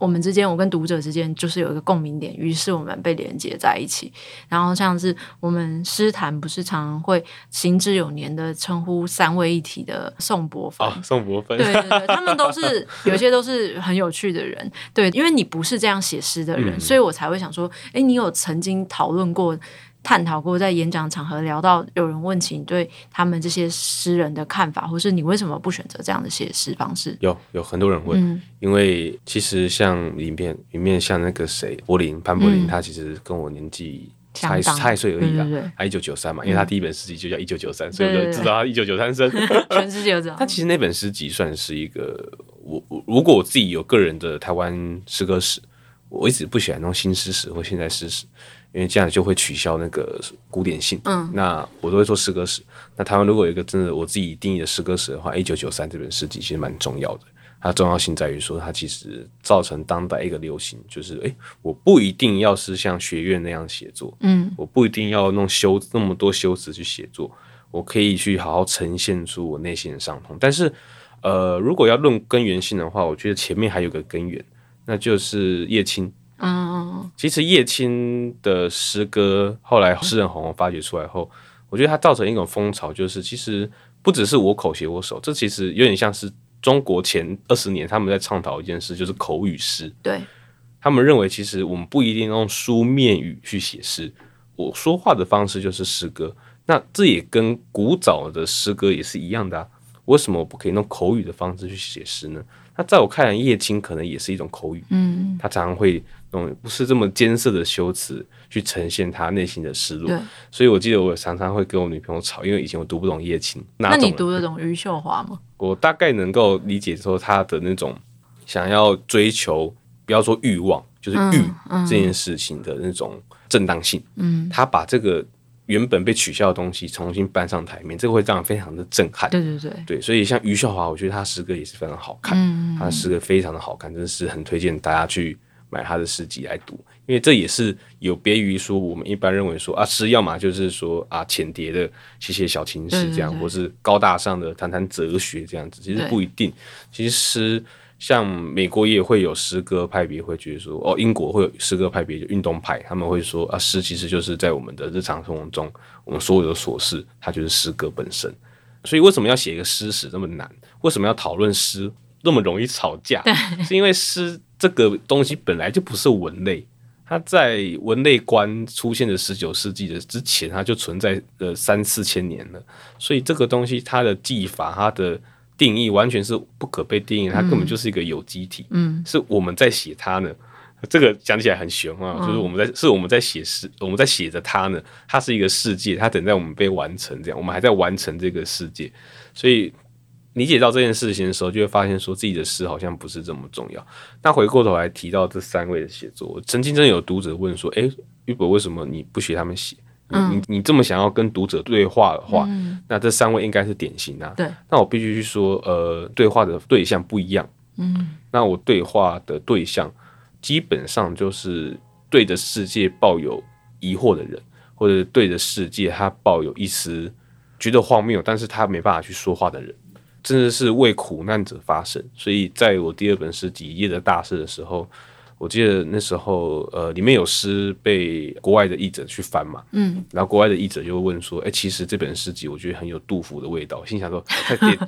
我们之间，我跟读者之间就是有一个共鸣点，于是我们被连接在一起。然后像是我们诗坛，不是常常会行之有年的称呼三位一体的宋伯芬，哦，宋伯芬，对对对，他们都是有些都是很有趣的人，对，因为你不是这样写诗的人，嗯，所以我才会想说，哎，你有曾经讨论过？探讨过，在演讲场合聊到有人问起你对他们这些诗人的看法，或是你为什么不选择这样的写诗方式？有有很多人问，嗯、因为其实像里面里面像那个谁柏林潘柏林，他其实跟我年纪差差一岁而已啦，他一九九三嘛，因为他第一本诗集就叫一九九三，所以我就知道他一九九三生，*laughs* 全世界都知道。他其实那本诗集算是一个，我如果我自己有个人的台湾诗歌史，我一直不喜欢那种新诗史或现代诗史。因为这样就会取消那个古典性。嗯，那我都会做诗歌史。那台湾如果有一个真的我自己定义的诗歌史的话，一九九三这本诗集其实蛮重要的。它重要性在于说，它其实造成当代一个流行，就是诶，我不一定要是像学院那样写作，嗯，我不一定要弄修那么多修辞去写作，我可以去好好呈现出我内心的伤痛。但是，呃，如果要论根源性的话，我觉得前面还有个根源，那就是叶青。嗯，其实叶青的诗歌后来诗人红红发掘出来后，我觉得它造成一种风潮，就是其实不只是我口写我手，这其实有点像是中国前二十年他们在倡导一件事，就是口语诗。对，他们认为其实我们不一定用书面语去写诗，我说话的方式就是诗歌。那这也跟古早的诗歌也是一样的啊。为什么我不可以用口语的方式去写诗呢？那在我看来，叶青可能也是一种口语，嗯，他常常会用不是这么艰涩的修辞去呈现他内心的失落。所以我记得我常常会跟我女朋友吵，因为以前我读不懂叶青。那你读得懂余秀华吗？我大概能够理解说他的那种想要追求，不要说欲望，就是欲这件事情的那种正当性。嗯，他把这个。原本被取消的东西重新搬上台面，这个会让人非常的震撼。对对对，对，所以像余秀华，我觉得他诗歌也是非常好看，嗯、他的诗歌非常的好看，真的是很推荐大家去买他的诗集来读，因为这也是有别于说我们一般认为说啊诗要么就是说啊浅碟的写写小情诗这样，或是高大上的谈谈哲学这样子，其实不一定，其实诗。像美国也会有诗歌派别，会觉得说哦，英国会有诗歌派别，就运动派，他们会说啊，诗其实就是在我们的日常生活中，我们所有的琐事，它就是诗歌本身。所以为什么要写一个诗史那么难？为什么要讨论诗那么容易吵架？是因为诗这个东西本来就不是文类，它在文类观出现的十九世纪的之前，它就存在了三四千年了。所以这个东西它的技法，它的定义完全是不可被定义，它根本就是一个有机体。嗯，是我们在写它呢。这个讲起来很玄啊，嗯、就是我们在是我们在写诗，我们在写着它呢。它是一个世界，它等待我们被完成，这样我们还在完成这个世界。所以理解到这件事情的时候，就会发现说自己的诗好像不是这么重要。那回过头来提到这三位的写作，曾经真的有读者问说：“诶，玉博为什么你不学他们写？”嗯、你你这么想要跟读者对话的话，嗯、那这三位应该是典型啊。对，那我必须去说，呃，对话的对象不一样。嗯，那我对话的对象基本上就是对着世界抱有疑惑的人，或者对着世界他抱有一丝觉得荒谬，但是他没办法去说话的人，真的是为苦难者发声。所以在我第二本诗集《夜的大事》的时候。我记得那时候，呃，里面有诗被国外的译者去翻嘛，嗯，然后国外的译者就问说，哎、欸，其实这本诗集我觉得很有杜甫的味道。心想说，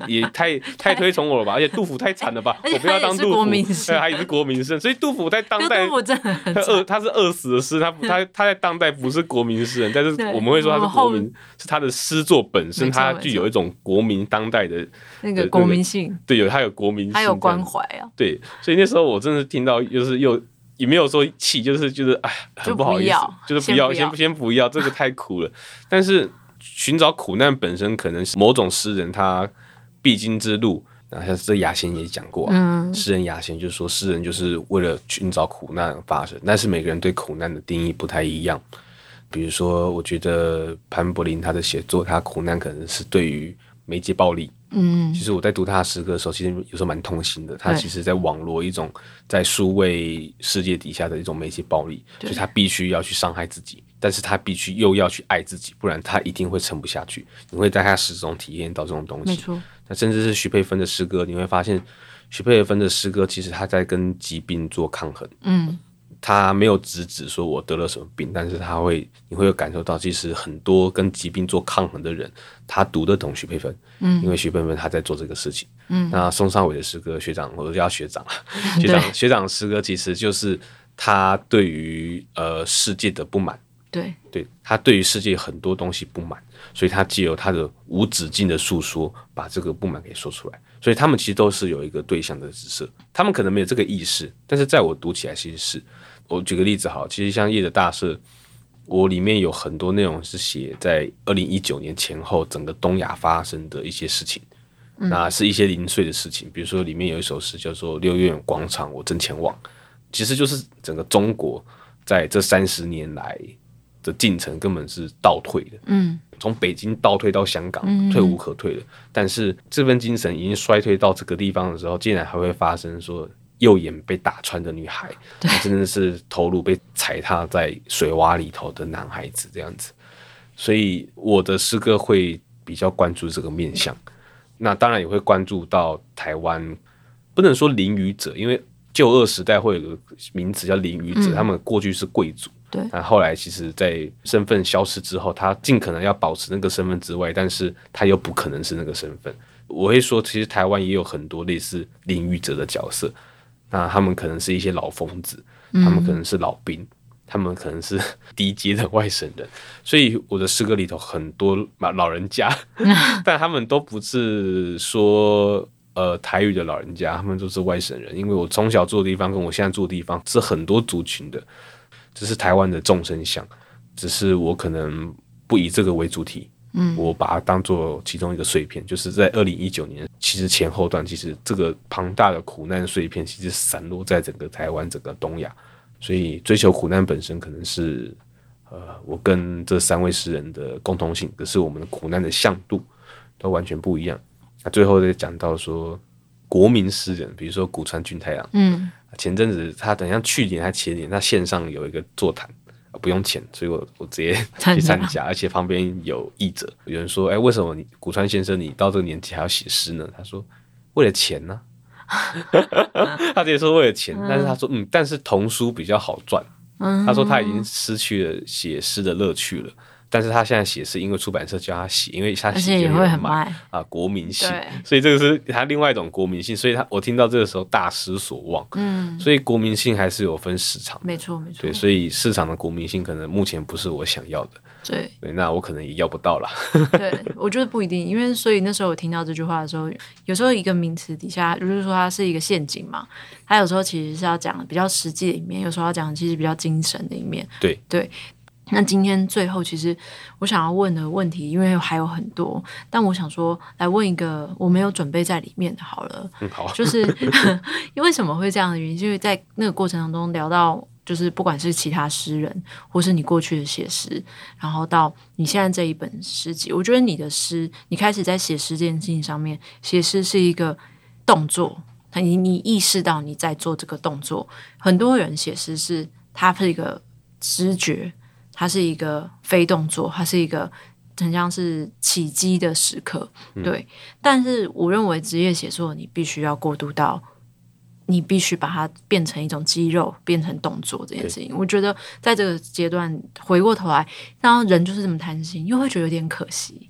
也 *laughs* 也太太推崇我了吧？而且杜甫太惨了吧？我不要当杜甫，对，他也是国民诗人，所以杜甫在当代，他饿，他是饿死的诗，他他 *laughs* 他在当代不是国民诗人，但是我们会说他是国民，是他的诗作本身，他具有一种国民当代的那个国民性，对，有他有国民性，他有关怀啊，对，所以那时候我真的听到，就是又。也没有说气，就是就是哎，很不好意思，就，就是不要，先不先不要，这个太苦了。但是寻找苦难本身，可能是某种诗人他必经之路。啊，像这雅贤也讲过，啊，诗、嗯、人雅贤就是说，诗人就是为了寻找苦难而发生。但是每个人对苦难的定义不太一样。比如说，我觉得潘柏林他的写作，他苦难可能是对于媒介暴力。嗯，其实我在读他的诗歌的时候，其实有时候蛮痛心的。他其实在网罗一种在数位世界底下的一种媒介暴力，所以他必须要去伤害自己，但是他必须又要去爱自己，不然他一定会撑不下去。你会在他诗中体验到这种东西。那甚至是徐佩芬的诗歌，你会发现徐佩芬的诗歌其实他在跟疾病做抗衡。嗯。他没有直指说我得了什么病，但是他会，你会有感受到，其实很多跟疾病做抗衡的人，他读得懂徐佩芬，嗯，因为徐佩芬他在做这个事情，嗯，那宋尚伟的诗歌，*laughs* 学长，我都叫学长了，学长，学长诗歌其实就是他对于呃世界的不满，对，对他对于世界很多东西不满，所以他借由他的无止境的诉说，把这个不满给说出来，所以他们其实都是有一个对象的指涉，他们可能没有这个意识，但是在我读起来其实是。我举个例子好，其实像《夜的大赦》，我里面有很多内容是写在二零一九年前后整个东亚发生的一些事情，嗯、那是一些零碎的事情。比如说里面有一首诗叫做《六月广场我正前往》，其实就是整个中国在这三十年来的进程根本是倒退的，嗯，从北京倒退到香港，退无可退的。嗯、但是这份精神已经衰退到这个地方的时候，竟然还会发生说。右眼被打穿的女孩，对真的是头颅被踩踏在水洼里头的男孩子这样子，所以我的诗歌会比较关注这个面向。那当然也会关注到台湾，不能说淋雨者，因为旧二时代会有个名词叫淋雨者，嗯、他们过去是贵族，对，那后来其实，在身份消失之后，他尽可能要保持那个身份之外，但是他又不可能是那个身份。我会说，其实台湾也有很多类似领域者的角色。那他们可能是一些老疯子，他们可能是老兵，嗯、他们可能是 *laughs* 低阶的外省人，所以我的诗歌里头很多老人家，*laughs* 但他们都不是说呃台语的老人家，他们都是外省人，因为我从小住的地方跟我现在住的地方是很多族群的，这是台湾的众生相，只是我可能不以这个为主体。嗯，我把它当做其中一个碎片，就是在二零一九年，其实前后段，其实这个庞大的苦难碎片，其实散落在整个台湾、整个东亚，所以追求苦难本身可能是，呃，我跟这三位诗人的共同性，可是我们的苦难的向度都完全不一样。那最后再讲到说，国民诗人，比如说古川俊太郎，嗯，前阵子他等下去年还前年，他线上有一个座谈。不用钱，所以我我直接去参加，而且旁边有译者。有人说：“哎、欸，为什么你古川先生你到这个年纪还要写诗呢？”他说：“为了钱呢、啊。”他直接说为了钱，但是他说：“嗯，但是童书比较好赚。”他说他已经失去了写诗的乐趣了。但是他现在写是因为出版社叫他写，因为他写也会很卖啊，国民性，所以这个是他另外一种国民性。所以他我听到这个时候大失所望。嗯，所以国民性还是有分市场，没错没错。对，所以市场的国民性可能目前不是我想要的。对对，那我可能也要不到了。*laughs* 对，我觉得不一定，因为所以那时候我听到这句话的时候，有时候一个名词底下，就是说它是一个陷阱嘛。它有时候其实是要讲比较实际的一面，有时候要讲其实比较精神的一面。对对。那今天最后，其实我想要问的问题，因为还有很多，但我想说来问一个我没有准备在里面的，好了，嗯，好，就是 *laughs* 因为什么会这样的原因，就是在那个过程当中聊到，就是不管是其他诗人，或是你过去的写诗，然后到你现在这一本诗集，我觉得你的诗，你开始在写诗这件事情上面，写诗是一个动作，你你意识到你在做这个动作，很多人写诗是他是一个直觉。它是一个非动作，它是一个很像是起机的时刻，对。嗯、但是我认为职业写作，你必须要过渡到，你必须把它变成一种肌肉，变成动作这件事情。我觉得在这个阶段回过头来，然后人就是这么贪心，又会觉得有点可惜，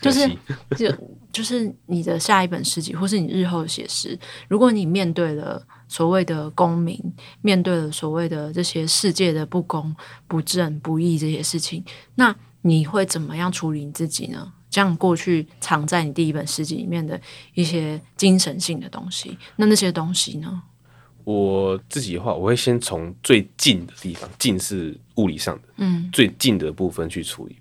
可惜 *laughs* 就是就就是你的下一本诗集，或是你日后的写诗，如果你面对了。所谓的公民面对了所谓的这些世界的不公、不正、不义这些事情，那你会怎么样处理你自己呢？这样过去藏在你第一本诗集里面的一些精神性的东西，那那些东西呢？我自己的话，我会先从最近的地方，近是物理上的，嗯，最近的部分去处理。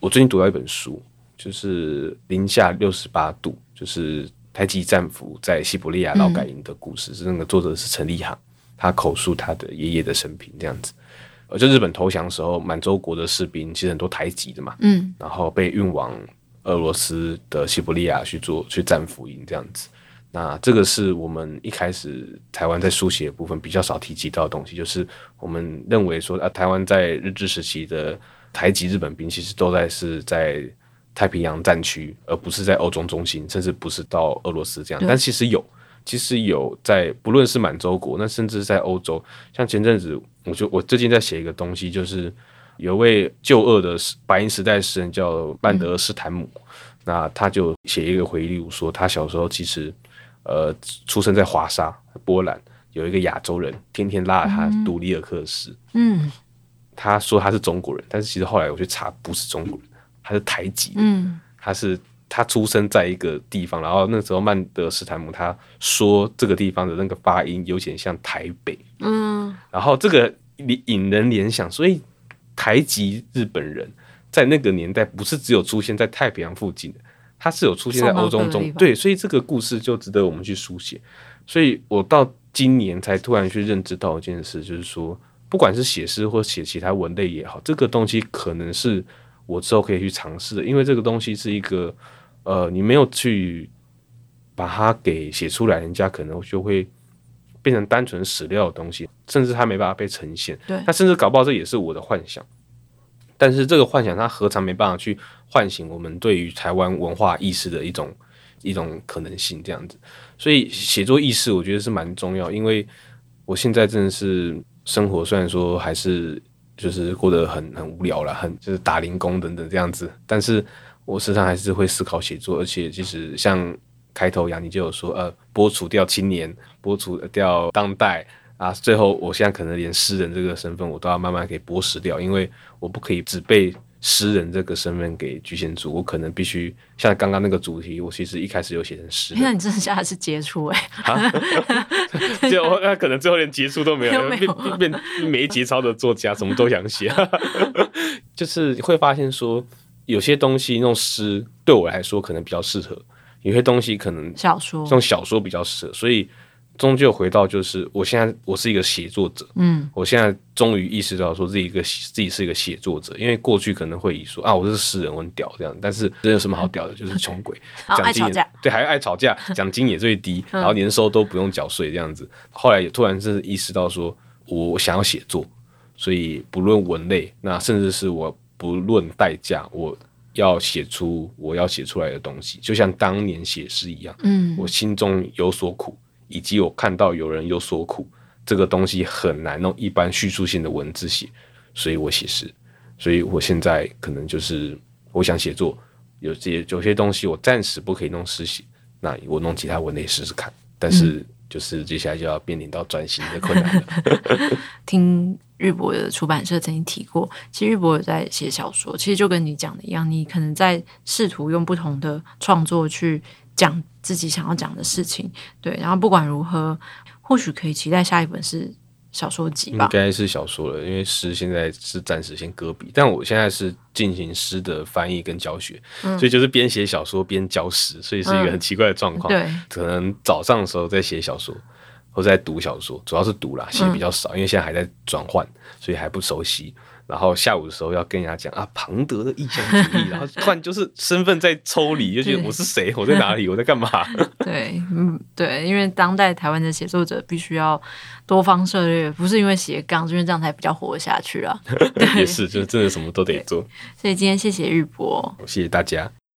我最近读到一本书，就是零下六十八度，就是。台籍战俘在西伯利亚劳改营的故事，嗯、是那个作者是陈立航，他口述他的爷爷的生平这样子。呃，就日本投降的时候，满洲国的士兵其实很多台籍的嘛，嗯，然后被运往俄罗斯的西伯利亚去做去战俘营这样子。那这个是我们一开始台湾在书写部分比较少提及到的东西，就是我们认为说啊，台湾在日治时期的台籍日本兵其实都在是在。太平洋战区，而不是在欧中中心，甚至不是到俄罗斯这样。但其实有，其实有在，不论是满洲国，那甚至在欧洲，像前阵子，我就我最近在写一个东西，就是有一位旧恶的白银时代诗人叫曼德斯坦姆，嗯、那他就写一个回忆录，说他小时候其实呃出生在华沙波兰，有一个亚洲人天天拉着他读里尔克的诗，嗯，他说他是中国人，但是其实后来我去查，不是中国人。他是台籍，嗯，他是他出生在一个地方，然后那时候曼德斯坦姆他说这个地方的那个发音有点像台北，嗯，然后这个引人联想，所以台籍日本人在那个年代不是只有出现在太平洋附近的，他是有出现在欧洲中，对，所以这个故事就值得我们去书写。所以我到今年才突然去认知到一件事，就是说，不管是写诗或写其他文类也好，这个东西可能是。我之后可以去尝试的，因为这个东西是一个，呃，你没有去把它给写出来，人家可能就会变成单纯史料的东西，甚至它没办法被呈现。对，那甚至搞不好这也是我的幻想，但是这个幻想它何尝没办法去唤醒我们对于台湾文化意识的一种一种可能性？这样子，所以写作意识我觉得是蛮重要，因为我现在真的是生活，虽然说还是。就是过得很很无聊了，很就是打零工等等这样子。但是我时常还是会思考写作，而且其实像开头杨你就有说，呃，剥除掉青年，剥除掉当代，啊，最后我现在可能连诗人这个身份我都要慢慢给剥蚀掉，因为我不可以只被诗人这个身份给局限住，我可能必须像刚刚那个主题，我其实一开始有写成诗。那你真的下的是杰出哎、欸？啊，就那可能最后连杰出都没有，没有变变没节操的作家，什么都想写，就是会发现说有些东西用诗对我来说可能比较适合，有些东西可能小说用小说比较适合，所以。终究回到就是，我现在我是一个写作者，嗯，我现在终于意识到说自己一个自己是一个写作者，因为过去可能会以说啊，我是诗人，我很屌这样，但是这有什么好屌的？就是穷鬼，奖金也对，还爱吵架，*laughs* 奖金也最低，然后年收都不用缴税这样子。后来也突然是意识到说，我想要写作，所以不论文类，那甚至是我不论代价，我要写出我要写出来的东西，就像当年写诗一样，嗯，我心中有所苦。以及我看到有人有所苦，这个东西很难用一般叙述性的文字写，所以我写诗。所以我现在可能就是我想写作，有些有些东西我暂时不可以弄诗写，那我弄其他文类试试看。但是就是接下来就要面临到转型的困难了。*laughs* 听日博的出版社曾经提过，其实日博有在写小说，其实就跟你讲的一样，你可能在试图用不同的创作去。讲自己想要讲的事情，对，然后不管如何，或许可以期待下一本是小说集吧。应该是小说了，因为诗现在是暂时先搁笔，但我现在是进行诗的翻译跟教学，嗯、所以就是边写小说边教诗，所以是一个很奇怪的状况。嗯、对，可能早上的时候在写小说，或者在读小说，主要是读啦，写比较少，嗯、因为现在还在转换，所以还不熟悉。然后下午的时候要跟人家讲啊，庞德的意象主义，*laughs* 然后突然就是身份在抽离，就觉得我是谁，我在哪里，*laughs* 我在干嘛？对，嗯，对，因为当代台湾的写作者必须要多方涉猎，不是因为斜杠，因为这样才比较活下去啊。*laughs* 也是，就真的什么都得做。所以今天谢谢玉博，谢谢大家。